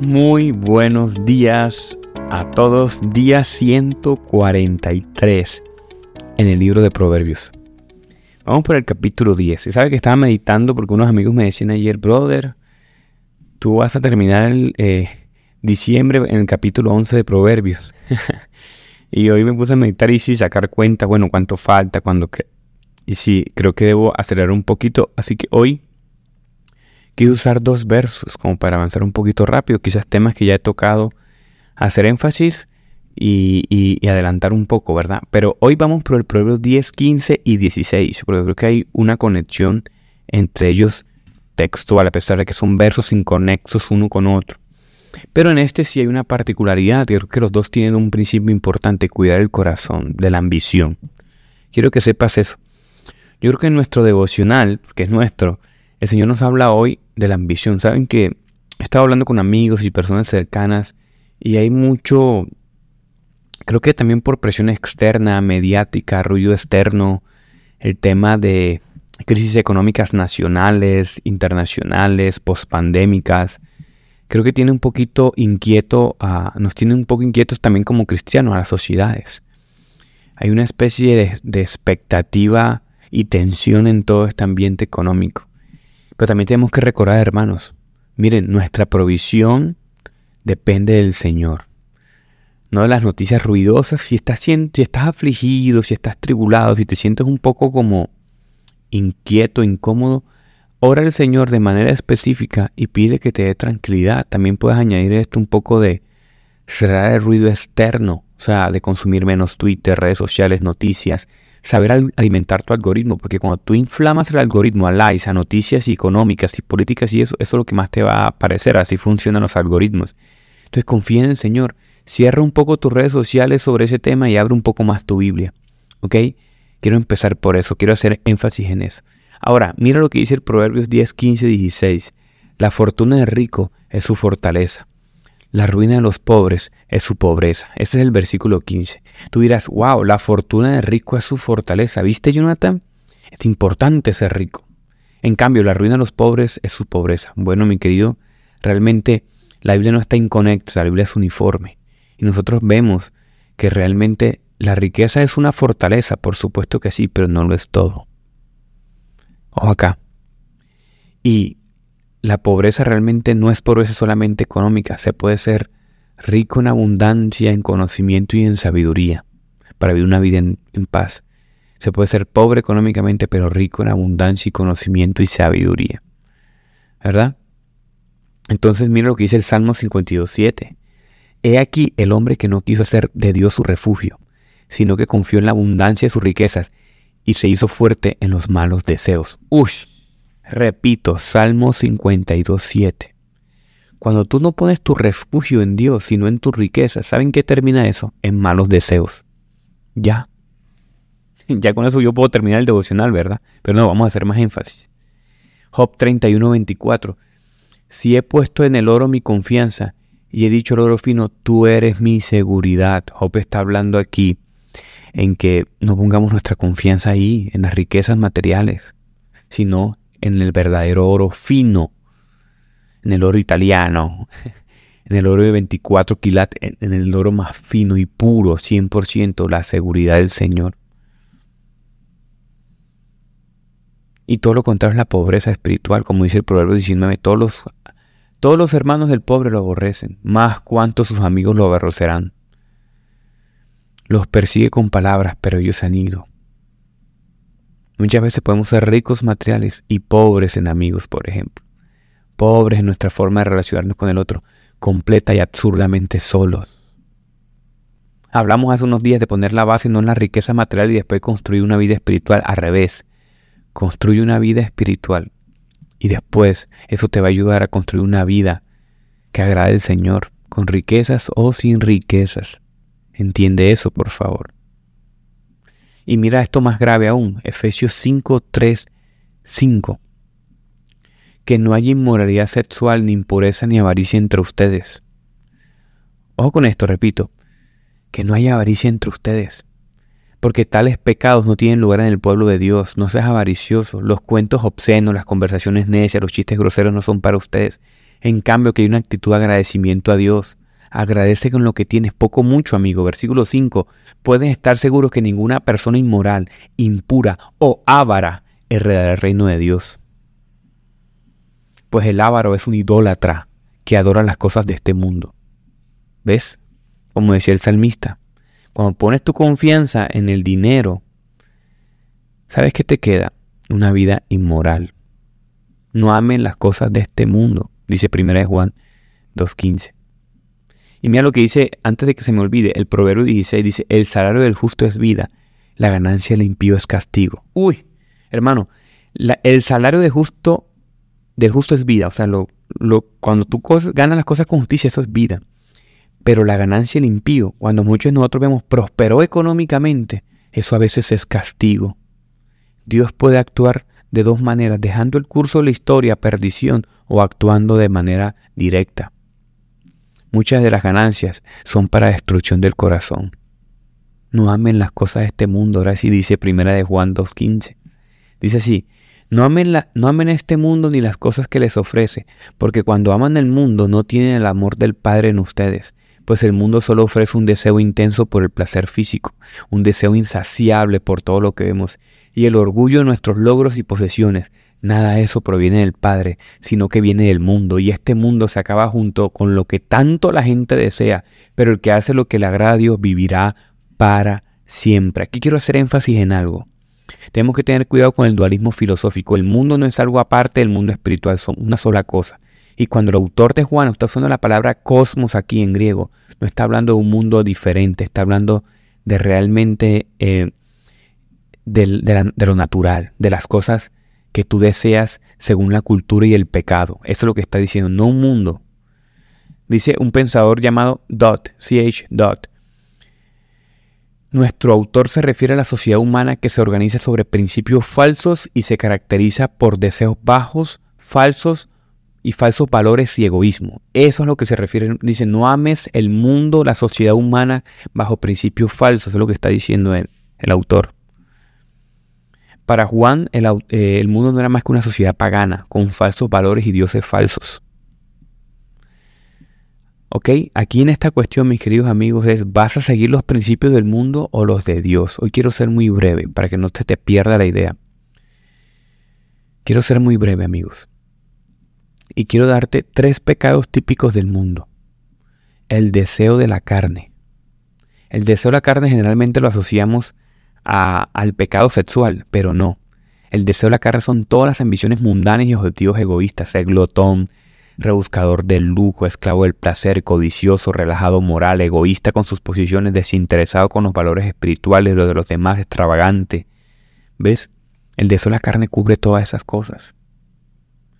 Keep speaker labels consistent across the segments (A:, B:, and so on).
A: Muy buenos días a todos. Día 143 en el libro de Proverbios. Vamos por el capítulo 10. Y sabe que estaba meditando porque unos amigos me decían ayer, brother, tú vas a terminar el eh, diciembre en el capítulo 11 de Proverbios. y hoy me puse a meditar y sí, sacar cuenta, bueno, cuánto falta, cuándo que... Y sí, creo que debo acelerar un poquito. Así que hoy quise usar dos versos como para avanzar un poquito rápido, quizás temas que ya he tocado, hacer énfasis y, adelantar un poco, ¿verdad? Pero hoy vamos por el Proverbio 10, 15 y 16, porque creo que hay una conexión entre ellos textual, a pesar de que son versos inconexos uno con otro. Pero en este sí hay una particularidad, creo que los dos tienen un principio importante, cuidar el corazón, de la ambición. Quiero que sepas eso. Yo creo que en nuestro devocional, que es nuestro, el Señor nos habla hoy de la ambición. Saben que he estado hablando con amigos y personas cercanas y hay mucho, creo que también por presión externa, mediática, ruido externo, el tema de crisis económicas nacionales, internacionales, pospandémicas. Creo que tiene un poquito inquieto, nos tiene un poco inquietos también como cristianos a las sociedades. Hay una especie de expectativa y tensión en todo este ambiente económico. Pero también tenemos que recordar, hermanos, miren, nuestra provisión depende del Señor. No de las noticias ruidosas. Si estás, si estás afligido, si estás tribulado, si te sientes un poco como inquieto, incómodo, ora al Señor de manera específica y pide que te dé tranquilidad. También puedes añadir esto un poco de cerrar el ruido externo, o sea, de consumir menos Twitter, redes sociales, noticias, saber alimentar tu algoritmo, porque cuando tú inflamas el algoritmo a likes, a noticias económicas y políticas y eso, eso es lo que más te va a aparecer, así funcionan los algoritmos. Entonces confía en el Señor, cierra un poco tus redes sociales sobre ese tema y abre un poco más tu Biblia, ¿ok? Quiero empezar por eso, quiero hacer énfasis en eso. Ahora, mira lo que dice el Proverbios 10, 15, 16. La fortuna del rico es su fortaleza la ruina de los pobres es su pobreza. Ese es el versículo 15. Tú dirás, wow, la fortuna del rico es su fortaleza. ¿Viste, Jonathan? Es importante ser rico. En cambio, la ruina de los pobres es su pobreza. Bueno, mi querido, realmente la Biblia no está inconecta, la Biblia es uniforme. Y nosotros vemos que realmente la riqueza es una fortaleza, por supuesto que sí, pero no lo es todo. Ojo acá. Y la pobreza realmente no es pobreza solamente económica, se puede ser rico en abundancia, en conocimiento y en sabiduría, para vivir una vida en, paz. Se puede ser pobre económicamente, pero rico en abundancia y conocimiento y sabiduría. ¿Verdad? Entonces mira lo que dice el Salmo 52.7. He aquí el hombre que no quiso hacer de Dios su refugio, sino que confió en la abundancia de sus riquezas y se hizo fuerte en los malos deseos. ¡Ush! Repito, Salmo 52, 7. Cuando tú no pones tu refugio en Dios, sino en tu riqueza, ¿saben qué termina eso? En malos deseos. Ya. Ya con eso yo puedo terminar el devocional, ¿verdad? Pero no, vamos a hacer más énfasis. Job 31, 24. Si he puesto en el oro mi confianza y he dicho al oro fino, tú eres mi seguridad. Job está hablando aquí en que no pongamos nuestra confianza ahí, en las riquezas materiales, sino en el verdadero oro fino, en el oro italiano, en el oro de 24 quilates, en el oro más fino y puro, 100%, la seguridad del Señor. Y todo lo contrario es la pobreza espiritual, como dice el Proverbio 19, todos los, todos los hermanos del pobre lo aborrecen, más cuantos sus amigos lo aborrecerán. Los persigue con palabras, pero ellos han ido. Muchas veces podemos ser ricos materiales y pobres en amigos, por ejemplo. Pobres en nuestra forma de relacionarnos con el otro, completa y absurdamente solos. Hablamos hace unos días de poner la base no en la riqueza material y después construir una vida espiritual al revés. Construye una vida espiritual y después eso te va a ayudar a construir una vida que agrade al Señor, con riquezas o sin riquezas. Entiende eso, por favor. Y mira esto más grave aún, Efesios 5, 3, 5. Que no haya inmoralidad sexual, ni impureza, ni avaricia entre ustedes. Ojo con esto, repito, que no haya avaricia entre ustedes. Porque tales pecados no tienen lugar en el pueblo de Dios. No seas avaricioso. Los cuentos obscenos, las conversaciones necias, los chistes groseros no son para ustedes. En cambio, que hay una actitud de agradecimiento a Dios. Agradece con lo que tienes, poco mucho, amigo. Versículo 5. Pueden estar seguros que ninguna persona inmoral, impura o ávara heredará el reino de Dios. Pues el ávaro es un idólatra que adora las cosas de este mundo. ¿Ves? Como decía el salmista, cuando pones tu confianza en el dinero, ¿sabes qué te queda? Una vida inmoral. No amen las cosas de este mundo, dice 1 Juan 2.15. Y mira lo que dice, antes de que se me olvide, el Proverbio 16 dice, el salario del justo es vida, la ganancia del impío es castigo. Uy, hermano, el salario del justo, del justo es vida, o sea, lo, cuando tú ganas las cosas con justicia, eso es vida. Pero la ganancia del impío, cuando muchos de nosotros vemos prosperó económicamente, eso a veces es castigo. Dios puede actuar de dos maneras, dejando el curso de la historia perdición o actuando de manera directa. Muchas de las ganancias son para destrucción del corazón. No amen las cosas de este mundo, ahora sí dice primera de Juan 2.15. Dice así, no amen, la, no amen este mundo ni las cosas que les ofrece, porque cuando aman el mundo no tienen el amor del Padre en ustedes pues el mundo solo ofrece un deseo intenso por el placer físico, un deseo insaciable por todo lo que vemos, y el orgullo de nuestros logros y posesiones. Nada de eso proviene del Padre, sino que viene del mundo, y este mundo se acaba junto con lo que tanto la gente desea, pero el que hace lo que le agrada a Dios vivirá para siempre. Aquí quiero hacer énfasis en algo. Tenemos que tener cuidado con el dualismo filosófico. El mundo no es algo aparte del mundo espiritual, son una sola cosa. Y cuando el autor de Juan está usando la palabra cosmos aquí en griego, no está hablando de un mundo diferente, está hablando de realmente eh, de, lo natural, de las cosas que tú deseas según la cultura y el pecado. Eso es lo que está diciendo, no un mundo. Dice un pensador llamado Dot, C.H. Dot. Nuestro autor se refiere a la sociedad humana que se organiza sobre principios falsos y se caracteriza por deseos bajos, falsos, y falsos valores y egoísmo. Eso es lo que se refiere. Dice, no ames el mundo, la sociedad humana bajo principios falsos. Eso es lo que está diciendo el, el autor. Para Juan, el, eh, el, mundo no era más que una sociedad pagana, con falsos valores y dioses falsos. ¿Ok? Aquí en esta cuestión, mis queridos amigos, es, ¿vas a seguir los principios del mundo o los de Dios? Hoy quiero ser muy breve, para que no se te pierda la idea. Quiero ser muy breve, amigos y quiero darte tres pecados típicos del mundo. El deseo de la carne. El deseo de la carne generalmente lo asociamos al pecado sexual, pero no. El deseo de la carne son todas las ambiciones mundanas y objetivos egoístas, ser glotón, rebuscador del lujo, esclavo del placer, codicioso, relajado moral, egoísta con sus posiciones, desinteresado con los valores espirituales, lo de los demás, extravagante. ¿Ves? El deseo de la carne cubre todas esas cosas.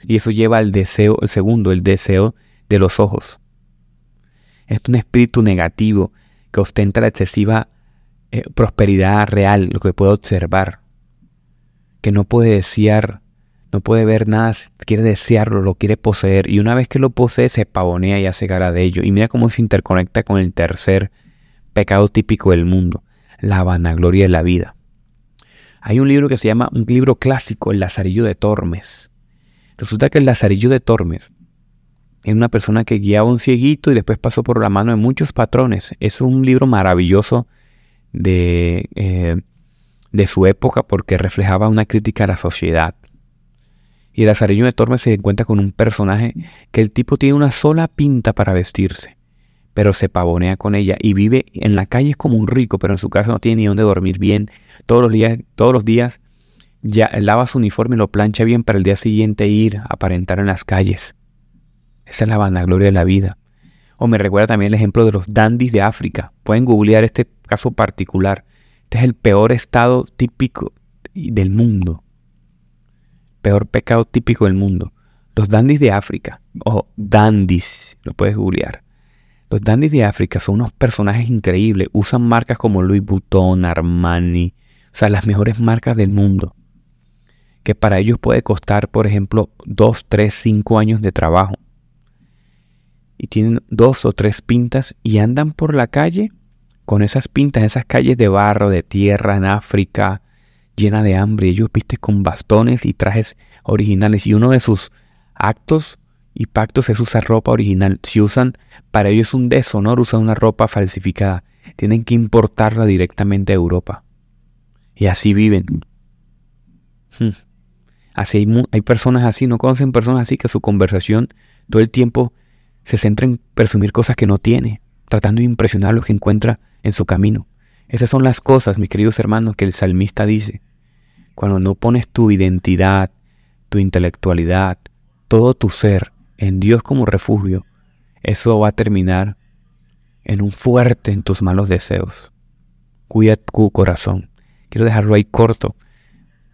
A: Y eso lleva al deseo, el segundo, el deseo de los ojos. Es un espíritu negativo que ostenta la excesiva eh, prosperidad real, lo que puede observar. Que no puede desear, no puede ver nada, quiere desearlo, lo quiere poseer. Y una vez que lo posee, se pavonea y hace gara de ello. Y mira cómo se interconecta con el tercer pecado típico del mundo, la vanagloria de la vida. Hay un libro que se llama, un libro clásico, El Lazarillo de Tormes Resulta que el Lazarillo de Tormes es una persona que guiaba un cieguito y después pasó por la mano de muchos patrones. Es un libro maravilloso de, eh, de su época porque reflejaba una crítica a la sociedad. Y Lazarillo de Tormes se encuentra con un personaje que el tipo tiene una sola pinta para vestirse, pero se pavonea con ella y vive en la calle como un rico, pero en su casa no tiene ni dónde dormir bien. Todos los días, todos los días ya lava su uniforme y lo plancha bien para el día siguiente ir a aparentar en las calles. Esa es la vanagloria de la vida. O me recuerda también el ejemplo de los dandis de África. Pueden googlear este caso particular. Este es el peor estado típico del mundo. Peor pecado típico del mundo. Los dandis de África, o dandis, lo puedes googlear. Los dandis de África son unos personajes increíbles. Usan marcas como Louis Vuitton, Armani, o sea, las mejores marcas del mundo que para ellos puede costar, por ejemplo, dos, tres, cinco años de trabajo. Y tienen dos o tres pintas y andan por la calle con esas pintas, esas calles de barro, de tierra en África, llena de hambre. Ellos visten con bastones y trajes originales. Y uno de sus actos Y pactos es usar ropa original. Si usan, para ellos es un deshonor usar una ropa falsificada. Tienen que importarla directamente a Europa. Y así viven. Hmm. Así hay, hay personas así, no conocen personas así que su conversación todo el tiempo se centra en presumir cosas que no tiene, tratando de impresionar a los que encuentra en su camino. Esas son las cosas, mis queridos hermanos, que el salmista dice. Cuando no pones tu identidad, tu intelectualidad, todo tu ser en Dios como refugio, eso va a terminar en un fuerte en tus malos deseos. Cuida tu corazón. Quiero dejarlo ahí corto,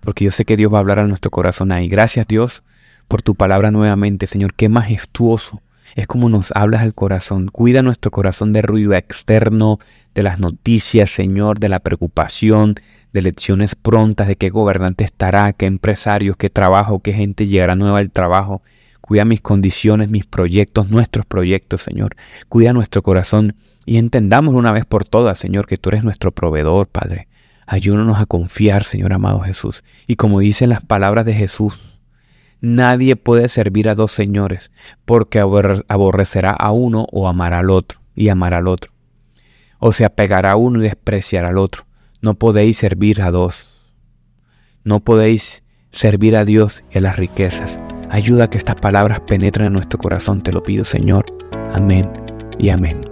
A: porque yo sé que Dios va a hablar a nuestro corazón ahí. Gracias Dios por tu palabra nuevamente, Señor. Qué majestuoso es como nos hablas al corazón. Cuida nuestro corazón de ruido externo, de las noticias, Señor, de la preocupación, de lecciones prontas, de qué gobernante estará, qué empresarios, qué trabajo, qué gente llegará nueva al trabajo. Cuida mis condiciones, mis proyectos, nuestros proyectos, Señor. Cuida nuestro corazón y entendamos una vez por todas, Señor, que tú eres nuestro proveedor, Padre. Ayúdanos a confiar, Señor amado Jesús. Y como dicen las palabras de Jesús, nadie puede servir a dos señores, porque aborrecerá a uno o amará al otro, y amará al otro. O se apegará a uno y despreciará al otro. No podéis servir a dos. No podéis servir a Dios y a las riquezas. Ayuda a que estas palabras penetren en nuestro corazón, te lo pido, Señor. Amén y amén.